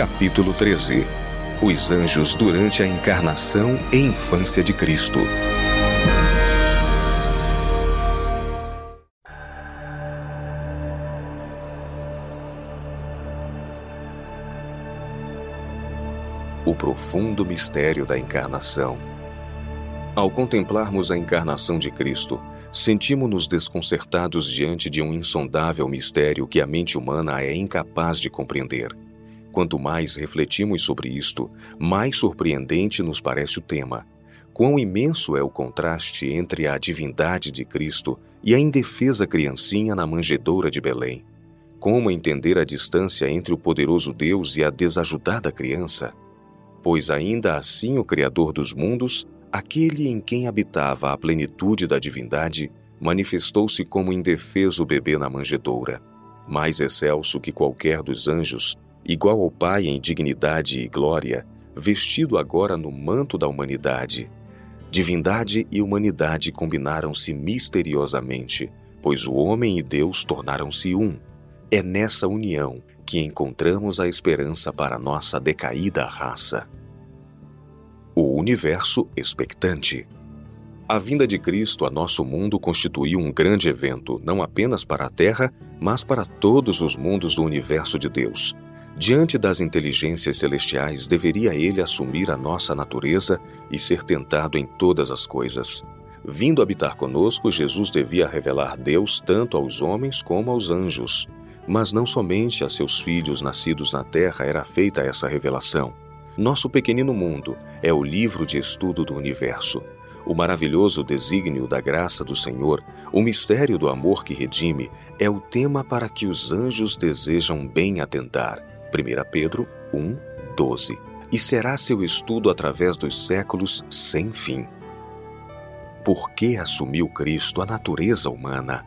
Capítulo 13 Os anjos durante a encarnação e infância de Cristo. O profundo mistério da encarnação. Ao contemplarmos a encarnação de Cristo, sentimos-nos desconcertados diante de um insondável mistério que a mente humana é incapaz de compreender. Quanto mais refletimos sobre isto, mais surpreendente nos parece o tema. Quão imenso é o contraste entre a divindade de Cristo e a indefesa criancinha na manjedoura de Belém. Como entender a distância entre o poderoso Deus e a desajudada criança? Pois ainda assim o Criador dos mundos, aquele em quem habitava a plenitude da divindade, manifestou-se como indefeso bebê na manjedoura. Mais excelso que qualquer dos anjos, igual ao Pai em dignidade e glória, vestido agora no manto da humanidade. Divindade e humanidade combinaram-se misteriosamente, pois o homem e Deus tornaram-se um. É nessa união que encontramos a esperança para nossa decaída raça. O universo expectante. A vinda de Cristo a nosso mundo constituiu um grande evento, não apenas para a Terra, mas para todos os mundos do universo de Deus. Diante das inteligências celestiais, deveria ele assumir a nossa natureza e ser tentado em todas as coisas. Vindo habitar conosco, Jesus devia revelar Deus tanto aos homens como aos anjos. Mas não somente a seus filhos nascidos na terra era feita essa revelação. Nosso pequenino mundo é o livro de estudo do universo. O maravilhoso desígnio da graça do Senhor, o mistério do amor que redime, é o tema para que os anjos desejam bem atentar. 1 Pedro 1, 12. E será seu estudo através dos séculos sem fim. Por que assumiu Cristo a natureza humana?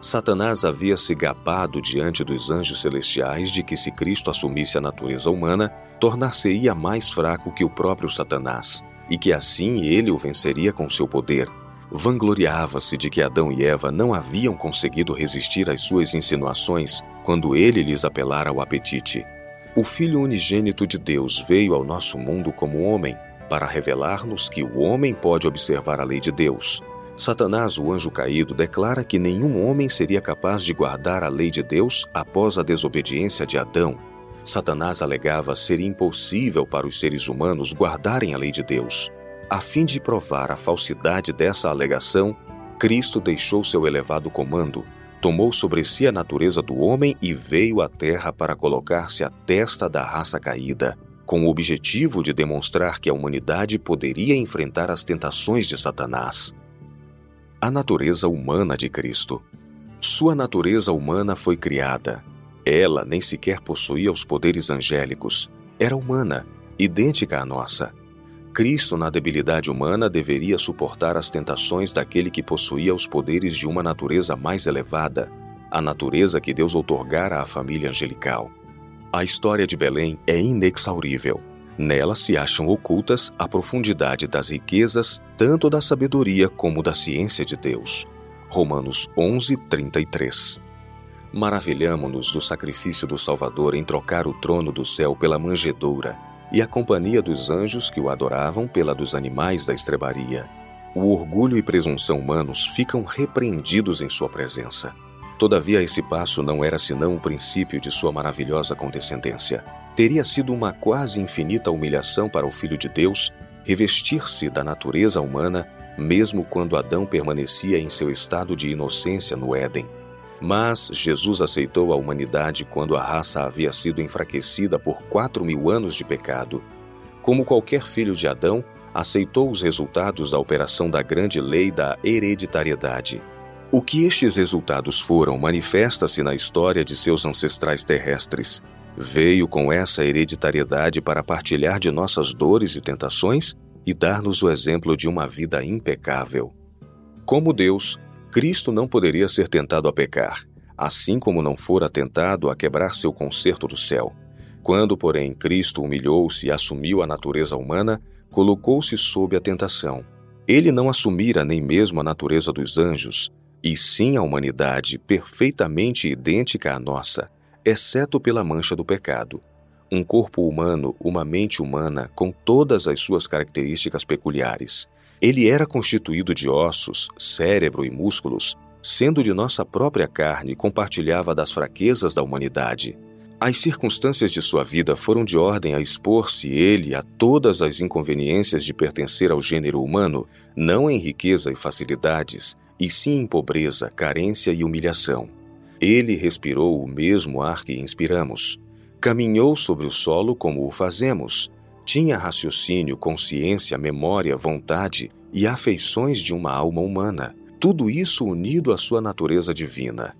Satanás havia se gabado diante dos anjos celestiais de que, se Cristo assumisse a natureza humana, tornar-se-ia mais fraco que o próprio Satanás, e que assim ele o venceria com seu poder. Vangloriava-se de que Adão e Eva não haviam conseguido resistir às suas insinuações quando ele lhes apelara ao apetite. O Filho unigênito de Deus veio ao nosso mundo como homem para revelar-nos que o homem pode observar a lei de Deus. Satanás, o anjo caído, declara que nenhum homem seria capaz de guardar a lei de Deus após a desobediência de Adão. Satanás alegava ser impossível para os seres humanos guardarem a lei de Deus. A fim de provar a falsidade dessa alegação, Cristo deixou seu elevado comando, tomou sobre si a natureza do homem e veio à terra para colocar-se à testa da raça caída, com o objetivo de demonstrar que a humanidade poderia enfrentar as tentações de Satanás. A natureza humana de Cristo. Sua natureza humana foi criada. Ela nem sequer possuía os poderes angélicos. Era humana, idêntica à nossa. Cristo, na debilidade humana, deveria suportar as tentações daquele que possuía os poderes de uma natureza mais elevada, a natureza que Deus outorgara à família angelical. A história de Belém é inexaurível. Nela se acham ocultas a profundidade das riquezas, tanto da sabedoria como da ciência de Deus. Romanos 11, 33. Maravilhamo-nos do sacrifício do Salvador em trocar o trono do céu pela manjedoura e a companhia dos anjos que o adoravam pela dos animais da estrebaria. O orgulho e presunção humanos ficam repreendidos em sua presença. Todavia, esse passo não era senão o princípio de sua maravilhosa condescendência. Teria sido uma quase infinita humilhação para o Filho de Deus revestir-se da natureza humana, mesmo quando Adão permanecia em seu estado de inocência no Éden. Mas Jesus aceitou a humanidade quando a raça havia sido enfraquecida por quatro mil anos de pecado. Como qualquer filho de Adão, aceitou os resultados da operação da grande lei da hereditariedade. O que estes resultados foram manifesta-se na história de seus ancestrais terrestres. Veio com essa hereditariedade para partilhar de nossas dores e tentações e dar-nos o exemplo de uma vida impecável. Como Deus, Cristo não poderia ser tentado a pecar, assim como não fora tentado a quebrar seu concerto do céu. Quando, porém, Cristo humilhou-se e assumiu a natureza humana, colocou-se sob a tentação. Ele não assumira nem mesmo a natureza dos anjos, e sim a humanidade perfeitamente idêntica à nossa, exceto pela mancha do pecado. um corpo humano, uma mente humana com todas as suas características peculiares. Ele era constituído de ossos, cérebro e músculos, sendo de nossa própria carne, compartilhava das fraquezas da humanidade. As circunstâncias de sua vida foram de ordem a expor-se ele a todas as inconveniências de pertencer ao gênero humano, não em riqueza e facilidades, e sim em pobreza, carência e humilhação. Ele respirou o mesmo ar que inspiramos. Caminhou sobre o solo como o fazemos. Tinha raciocínio, consciência, memória, vontade e afeições de uma alma humana. Tudo isso unido à sua natureza divina.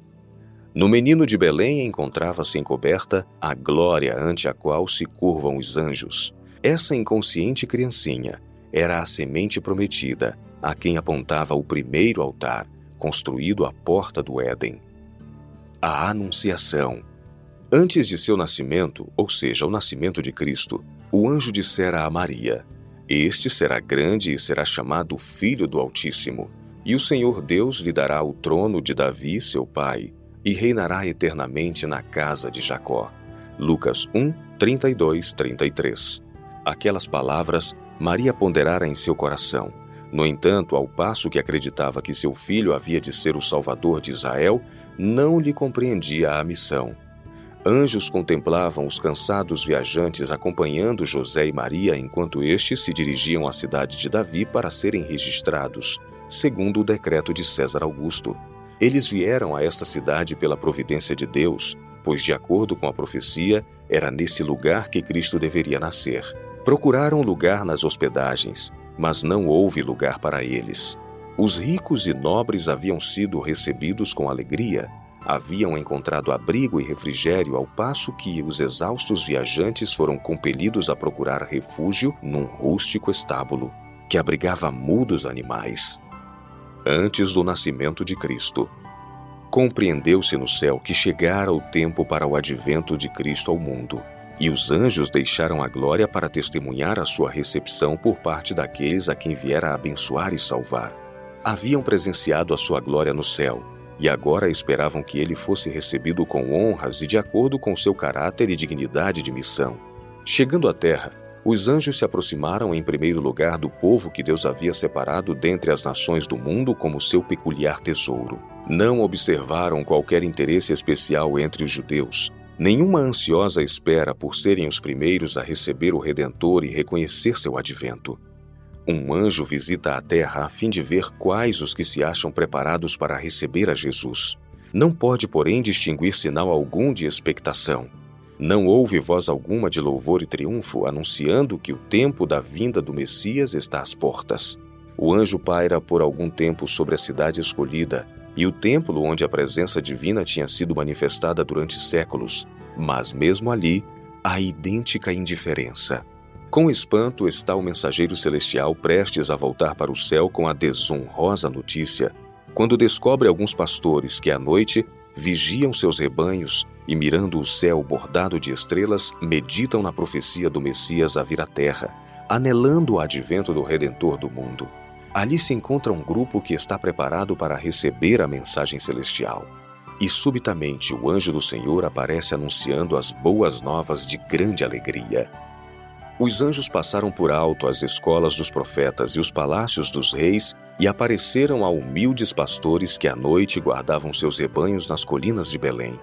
No menino de Belém encontrava-se encoberta a glória ante a qual se curvam os anjos. Essa inconsciente criancinha era a semente prometida, a quem apontava o primeiro altar, construído à porta do Éden. A Anunciação. Antes de seu nascimento, ou seja, o nascimento de Cristo, o anjo dissera a Maria: Este será grande e será chamado Filho do Altíssimo, e o Senhor Deus lhe dará o trono de Davi, seu pai e reinará eternamente na casa de Jacó. Lucas 1, 32, 33. Aquelas palavras Maria ponderara em seu coração. No entanto, ao passo que acreditava que seu filho havia de ser o salvador de Israel, não lhe compreendia a missão. Anjos contemplavam os cansados viajantes acompanhando José e Maria enquanto estes se dirigiam à cidade de Davi para serem registrados, segundo o decreto de César Augusto. Eles vieram a esta cidade pela providência de Deus, pois, de acordo com a profecia, era nesse lugar que Cristo deveria nascer. Procuraram lugar nas hospedagens, mas não houve lugar para eles. Os ricos e nobres haviam sido recebidos com alegria, haviam encontrado abrigo e refrigério, ao passo que os exaustos viajantes foram compelidos a procurar refúgio num rústico estábulo que abrigava mudos animais antes do nascimento de Cristo. Compreendeu-se no céu que chegara o tempo para o advento de Cristo ao mundo, e os anjos deixaram a glória para testemunhar a sua recepção por parte daqueles a quem viera abençoar e salvar. Haviam presenciado a sua glória no céu, e agora esperavam que ele fosse recebido com honras e de acordo com seu caráter e dignidade de missão. Chegando à terra, os anjos se aproximaram em primeiro lugar do povo que Deus havia separado dentre as nações do mundo como seu peculiar tesouro. Não observaram qualquer interesse especial entre os judeus, nenhuma ansiosa espera por serem os primeiros a receber o Redentor e reconhecer seu advento. Um anjo visita a terra a fim de ver quais os que se acham preparados para receber a Jesus. Não pode, porém, distinguir sinal algum de expectação não houve voz alguma de louvor e triunfo anunciando que o tempo da vinda do Messias está às portas. O anjo paira por algum tempo sobre a cidade escolhida e o templo onde a presença divina tinha sido manifestada durante séculos, mas mesmo ali, há idêntica indiferença. Com espanto está o mensageiro celestial prestes a voltar para o céu com a desonrosa notícia, quando descobre alguns pastores que à noite vigiam seus rebanhos e, mirando o céu bordado de estrelas, meditam na profecia do Messias a vir à terra, anelando o advento do Redentor do mundo. Ali se encontra um grupo que está preparado para receber a mensagem celestial. E subitamente o anjo do Senhor aparece anunciando as boas novas de grande alegria. Os anjos passaram por alto as escolas dos profetas e os palácios dos reis e apareceram a humildes pastores que à noite guardavam seus rebanhos nas colinas de Belém.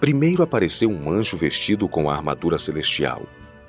Primeiro apareceu um anjo vestido com a armadura celestial.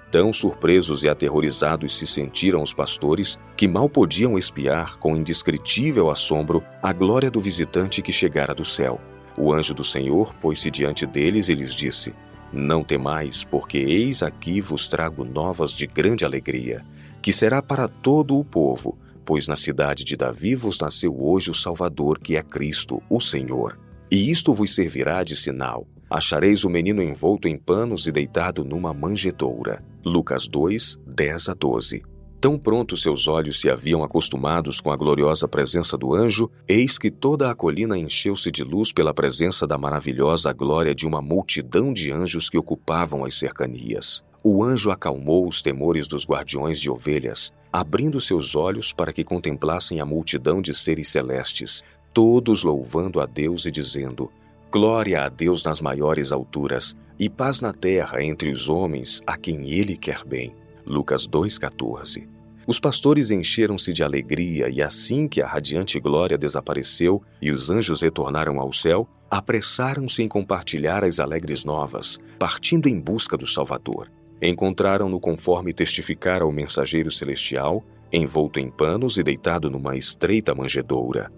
Tão surpresos e aterrorizados se sentiram os pastores que mal podiam espiar com indescritível assombro a glória do visitante que chegara do céu. O anjo do Senhor pôs-se diante deles e lhes disse: não temais, porque eis aqui vos trago novas de grande alegria, que será para todo o povo, pois na cidade de Davi vos nasceu hoje o Salvador, que é Cristo, o Senhor. E isto vos servirá de sinal. Achareis o menino envolto em panos e deitado numa manjedoura. Lucas 2, 10 a 12. Tão pronto seus olhos se haviam acostumados com a gloriosa presença do anjo, eis que toda a colina encheu-se de luz pela presença da maravilhosa glória de uma multidão de anjos que ocupavam as cercanias. O anjo acalmou os temores dos guardiões de ovelhas, abrindo seus olhos para que contemplassem a multidão de seres celestes, todos louvando a Deus e dizendo: Glória a Deus nas maiores alturas e paz na terra entre os homens a quem ele quer bem. Lucas 2,14. Os pastores encheram-se de alegria e assim que a radiante glória desapareceu e os anjos retornaram ao céu, apressaram-se em compartilhar as alegres novas, partindo em busca do Salvador. Encontraram-no conforme testificara o mensageiro celestial, envolto em panos e deitado numa estreita manjedoura.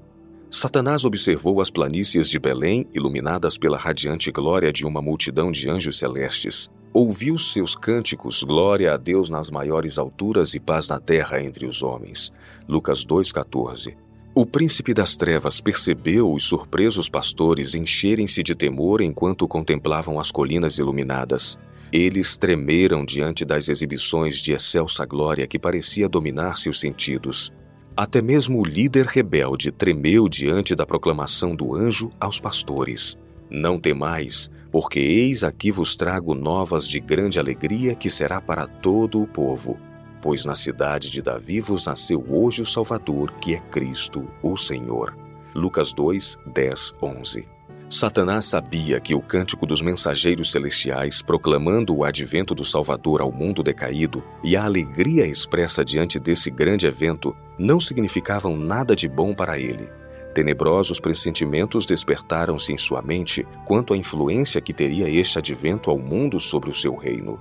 Satanás observou as planícies de Belém iluminadas pela radiante glória de uma multidão de anjos celestes. Ouviu seus cânticos, glória a Deus nas maiores alturas e paz na terra entre os homens. Lucas 2,14. O príncipe das trevas percebeu os surpresos pastores encherem-se de temor enquanto contemplavam as colinas iluminadas. Eles tremeram diante das exibições de excelsa glória que parecia dominar seus sentidos. Até mesmo o líder rebelde tremeu diante da proclamação do anjo aos pastores: Não temais, porque eis aqui vos trago novas de grande alegria que será para todo o povo. Pois na cidade de Davi vos nasceu hoje o Salvador, que é Cristo, o Senhor. Lucas 2, 10, 11. Satanás sabia que o cântico dos mensageiros celestiais, proclamando o advento do Salvador ao mundo decaído e a alegria expressa diante desse grande evento, não significavam nada de bom para ele. Tenebrosos pressentimentos despertaram-se em sua mente quanto à influência que teria este advento ao mundo sobre o seu reino.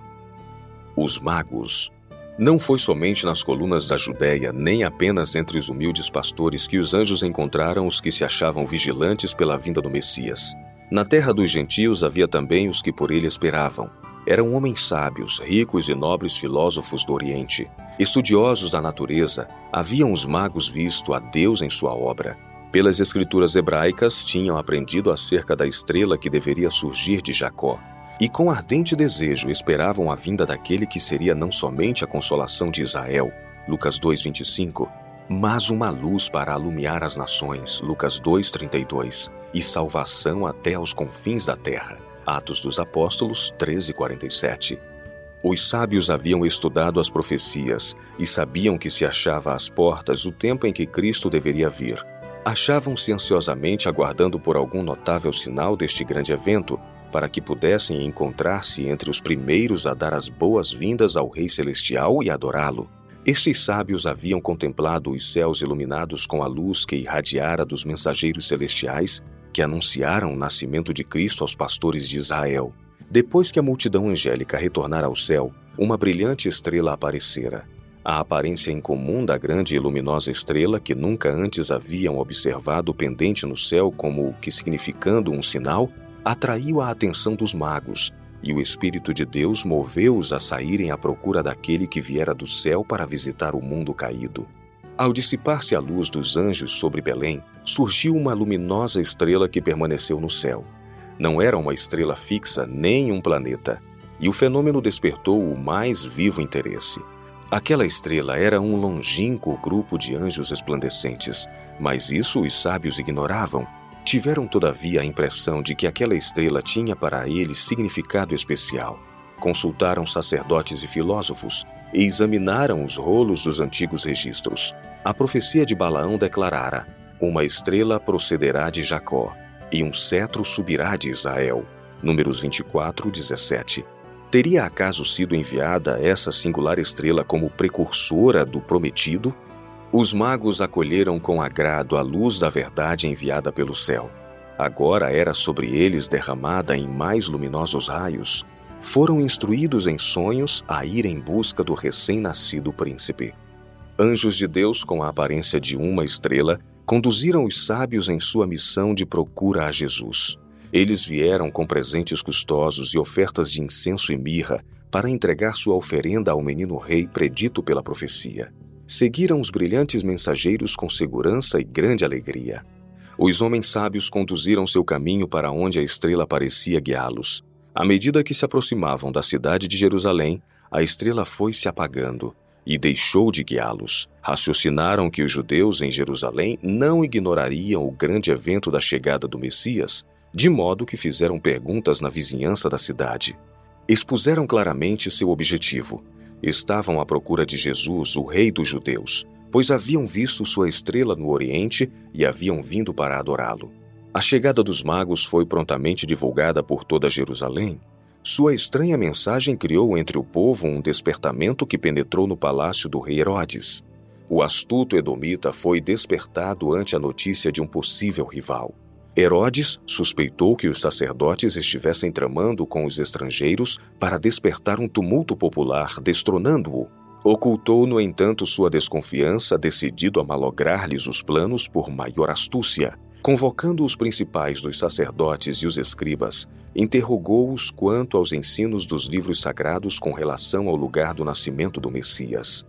Os magos não foi somente nas colunas da Judéia, nem apenas entre os humildes pastores que os anjos encontraram os que se achavam vigilantes pela vinda do Messias. Na terra dos gentios havia também os que por ele esperavam. Eram homens sábios, ricos e nobres filósofos do Oriente. Estudiosos da natureza, haviam os magos visto a Deus em sua obra. Pelas escrituras hebraicas, tinham aprendido acerca da estrela que deveria surgir de Jacó e com ardente desejo esperavam a vinda daquele que seria não somente a consolação de Israel, Lucas 2:25, mas uma luz para alumiar as nações, Lucas 2:32, e salvação até aos confins da terra, Atos dos Apóstolos 13:47. Os sábios haviam estudado as profecias e sabiam que se achava às portas o tempo em que Cristo deveria vir. Achavam-se ansiosamente aguardando por algum notável sinal deste grande evento para que pudessem encontrar-se entre os primeiros a dar as boas-vindas ao Rei Celestial e adorá-lo. Estes sábios haviam contemplado os céus iluminados com a luz que irradiara dos mensageiros celestiais que anunciaram o nascimento de Cristo aos pastores de Israel. Depois que a multidão angélica retornara ao céu, uma brilhante estrela aparecera. A aparência incomum da grande e luminosa estrela, que nunca antes haviam observado pendente no céu como que significando um sinal, atraiu a atenção dos magos, e o Espírito de Deus moveu-os a saírem à procura daquele que viera do céu para visitar o mundo caído. Ao dissipar-se a luz dos anjos sobre Belém, surgiu uma luminosa estrela que permaneceu no céu. Não era uma estrela fixa nem um planeta, e o fenômeno despertou o mais vivo interesse. Aquela estrela era um longínquo grupo de anjos resplandecentes, mas isso os sábios ignoravam Tiveram, todavia, a impressão de que aquela estrela tinha para eles significado especial. Consultaram sacerdotes e filósofos e examinaram os rolos dos antigos registros. A profecia de Balaão declarara: Uma estrela procederá de Jacó, e um cetro subirá de Israel. Números 24, 17. Teria acaso sido enviada essa singular estrela como precursora do prometido? Os magos acolheram com agrado a luz da verdade enviada pelo céu. Agora era sobre eles derramada em mais luminosos raios. Foram instruídos em sonhos a ir em busca do recém-nascido príncipe. Anjos de Deus, com a aparência de uma estrela, conduziram os sábios em sua missão de procura a Jesus. Eles vieram com presentes custosos e ofertas de incenso e mirra para entregar sua oferenda ao menino rei predito pela profecia seguiram os brilhantes mensageiros com segurança e grande alegria. Os homens sábios conduziram seu caminho para onde a estrela parecia guiá-los. À medida que se aproximavam da cidade de Jerusalém, a estrela foi se apagando e deixou de guiá-los. Raciocinaram que os judeus em Jerusalém não ignorariam o grande evento da chegada do Messias, de modo que fizeram perguntas na vizinhança da cidade. Expuseram claramente seu objetivo estavam à procura de Jesus, o Rei dos Judeus, pois haviam visto sua estrela no Oriente e haviam vindo para adorá-lo. A chegada dos magos foi prontamente divulgada por toda Jerusalém. Sua estranha mensagem criou entre o povo um despertamento que penetrou no palácio do rei Herodes. O astuto edomita foi despertado ante a notícia de um possível rival. Herodes suspeitou que os sacerdotes estivessem tramando com os estrangeiros para despertar um tumulto popular, destronando-o. Ocultou, no entanto, sua desconfiança, decidido a malograr-lhes os planos por maior astúcia. Convocando os principais dos sacerdotes e os escribas, interrogou-os quanto aos ensinos dos livros sagrados com relação ao lugar do nascimento do Messias.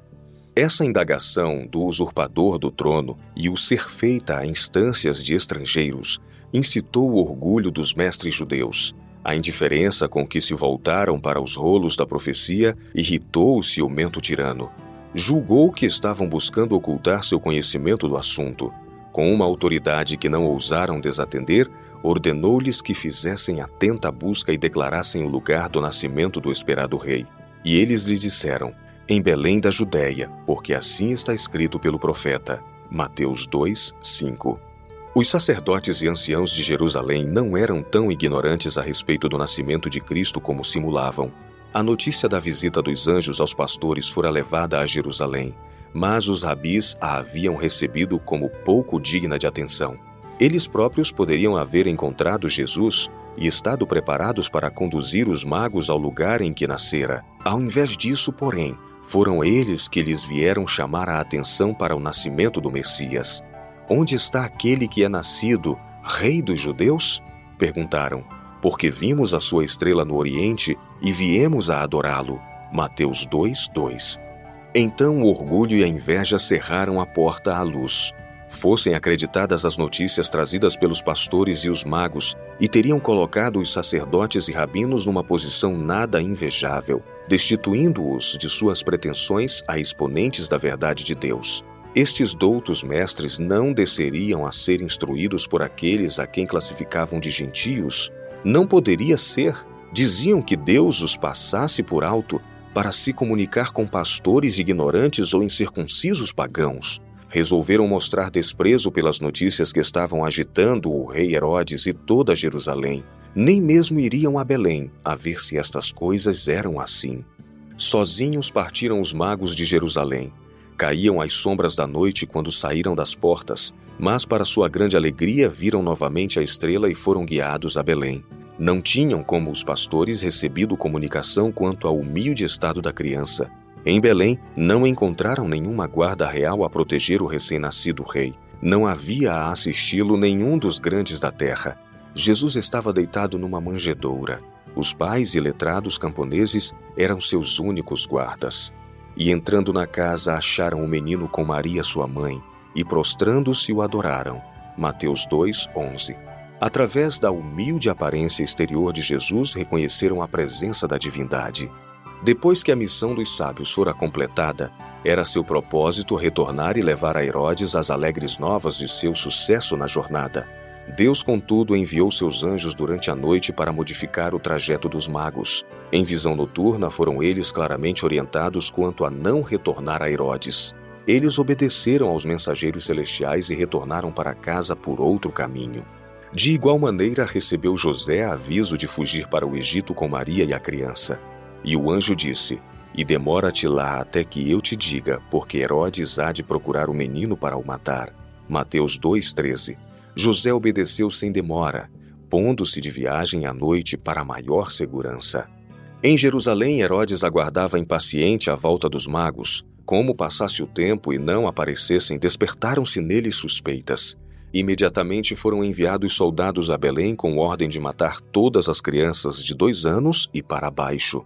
Essa indagação do usurpador do trono e o ser feita a instâncias de estrangeiros incitou o orgulho dos mestres judeus. A indiferença com que se voltaram para os rolos da profecia irritou o ciumento tirano. Julgou que estavam buscando ocultar seu conhecimento do assunto. Com uma autoridade que não ousaram desatender, ordenou-lhes que fizessem atenta busca e declarassem o lugar do nascimento do esperado rei. E eles lhe disseram: em Belém da Judéia, porque assim está escrito pelo profeta. Mateus 2, 5. Os sacerdotes e anciãos de Jerusalém não eram tão ignorantes a respeito do nascimento de Cristo como simulavam. A notícia da visita dos anjos aos pastores fora levada a Jerusalém, mas os rabis a haviam recebido como pouco digna de atenção. Eles próprios poderiam haver encontrado Jesus e estado preparados para conduzir os magos ao lugar em que nascera. Ao invés disso, porém, foram eles que lhes vieram chamar a atenção para o nascimento do Messias. Onde está aquele que é nascido, Rei dos Judeus? Perguntaram, porque vimos a sua estrela no Oriente e viemos a adorá-lo. Mateus 2, 2. Então o orgulho e a inveja cerraram a porta à luz fossem acreditadas as notícias trazidas pelos pastores e os magos, e teriam colocado os sacerdotes e rabinos numa posição nada invejável, destituindo-os de suas pretensões a exponentes da verdade de Deus. Estes doutos mestres não desceriam a ser instruídos por aqueles a quem classificavam de gentios. Não poderia ser. Diziam que Deus os passasse por alto para se comunicar com pastores ignorantes ou incircuncisos pagãos resolveram mostrar desprezo pelas notícias que estavam agitando o rei Herodes e toda Jerusalém. Nem mesmo iriam a Belém a ver se estas coisas eram assim. Sozinhos partiram os magos de Jerusalém. Caíam as sombras da noite quando saíram das portas, mas, para sua grande alegria, viram novamente a estrela e foram guiados a Belém. Não tinham, como os pastores, recebido comunicação quanto ao humilde estado da criança, em Belém, não encontraram nenhuma guarda real a proteger o recém-nascido rei. Não havia a assisti-lo nenhum dos grandes da terra. Jesus estava deitado numa manjedoura. Os pais e letrados camponeses eram seus únicos guardas. E entrando na casa, acharam o menino com Maria, sua mãe, e prostrando-se o adoraram. Mateus 2, 11. Através da humilde aparência exterior de Jesus, reconheceram a presença da divindade. Depois que a missão dos sábios fora completada, era seu propósito retornar e levar a Herodes as alegres novas de seu sucesso na jornada. Deus, contudo, enviou seus anjos durante a noite para modificar o trajeto dos magos. Em visão noturna, foram eles claramente orientados quanto a não retornar a Herodes. Eles obedeceram aos mensageiros celestiais e retornaram para casa por outro caminho. De igual maneira, recebeu José aviso de fugir para o Egito com Maria e a criança. E o anjo disse: E demora-te lá até que eu te diga, porque Herodes há de procurar o menino para o matar. Mateus 2,13 José obedeceu sem demora, pondo-se de viagem à noite para maior segurança. Em Jerusalém, Herodes aguardava impaciente a volta dos magos. Como passasse o tempo e não aparecessem, despertaram-se nele suspeitas. Imediatamente foram enviados soldados a Belém com ordem de matar todas as crianças de dois anos e para baixo.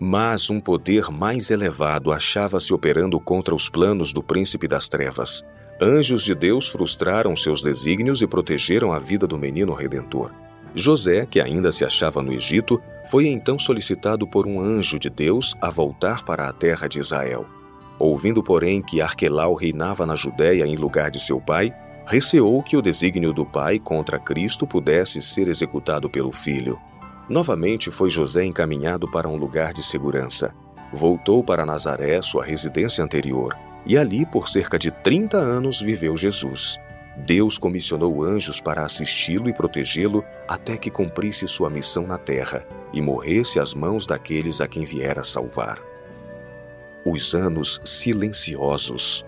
Mas um poder mais elevado achava-se operando contra os planos do príncipe das trevas. Anjos de Deus frustraram seus desígnios e protegeram a vida do menino redentor. José, que ainda se achava no Egito, foi então solicitado por um anjo de Deus a voltar para a terra de Israel. Ouvindo, porém, que Arquelau reinava na Judéia em lugar de seu pai, receou que o desígnio do pai contra Cristo pudesse ser executado pelo filho. Novamente foi José encaminhado para um lugar de segurança. Voltou para Nazaré, sua residência anterior, e ali por cerca de 30 anos viveu Jesus. Deus comissionou anjos para assisti-lo e protegê-lo até que cumprisse sua missão na terra e morresse às mãos daqueles a quem viera salvar. Os anos silenciosos.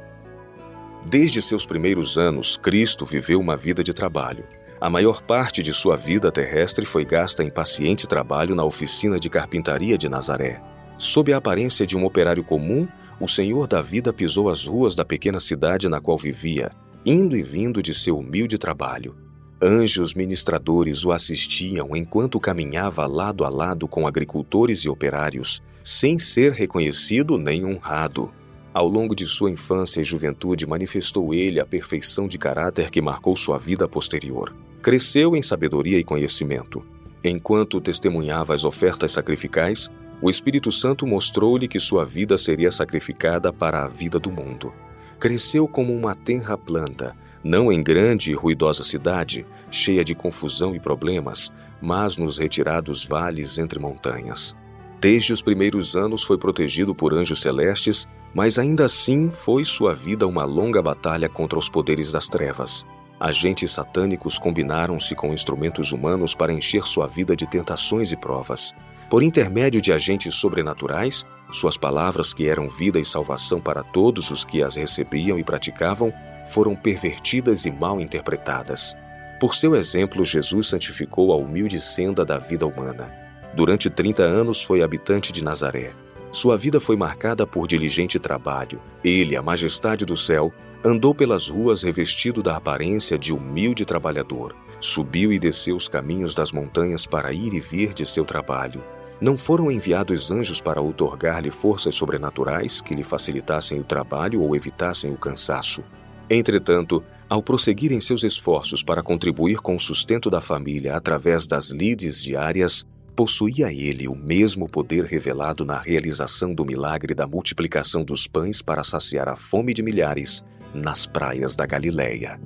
Desde seus primeiros anos, Cristo viveu uma vida de trabalho. A maior parte de sua vida terrestre foi gasta em paciente trabalho na oficina de carpintaria de Nazaré. Sob a aparência de um operário comum, o Senhor da vida pisou as ruas da pequena cidade na qual vivia, indo e vindo de seu humilde trabalho. Anjos ministradores o assistiam enquanto caminhava lado a lado com agricultores e operários, sem ser reconhecido nem honrado. Ao longo de sua infância e juventude, manifestou ele a perfeição de caráter que marcou sua vida posterior. Cresceu em sabedoria e conhecimento. Enquanto testemunhava as ofertas sacrificais, o Espírito Santo mostrou-lhe que sua vida seria sacrificada para a vida do mundo cresceu como uma tenra planta, não em grande e ruidosa cidade, cheia de confusão e problemas, mas nos retirados vales entre montanhas. Desde os primeiros anos foi protegido por anjos celestes, mas ainda assim foi sua vida uma longa batalha contra os poderes das trevas. Agentes satânicos combinaram-se com instrumentos humanos para encher sua vida de tentações e provas. Por intermédio de agentes sobrenaturais, suas palavras, que eram vida e salvação para todos os que as recebiam e praticavam, foram pervertidas e mal interpretadas. Por seu exemplo, Jesus santificou a humilde senda da vida humana. Durante 30 anos foi habitante de Nazaré. Sua vida foi marcada por diligente trabalho. Ele, a majestade do céu, andou pelas ruas revestido da aparência de humilde trabalhador. Subiu e desceu os caminhos das montanhas para ir e vir de seu trabalho. Não foram enviados anjos para outorgar-lhe forças sobrenaturais que lhe facilitassem o trabalho ou evitassem o cansaço. Entretanto, ao prosseguirem seus esforços para contribuir com o sustento da família através das lides diárias, possuía ele o mesmo poder revelado na realização do milagre da multiplicação dos pães para saciar a fome de milhares nas praias da Galileia.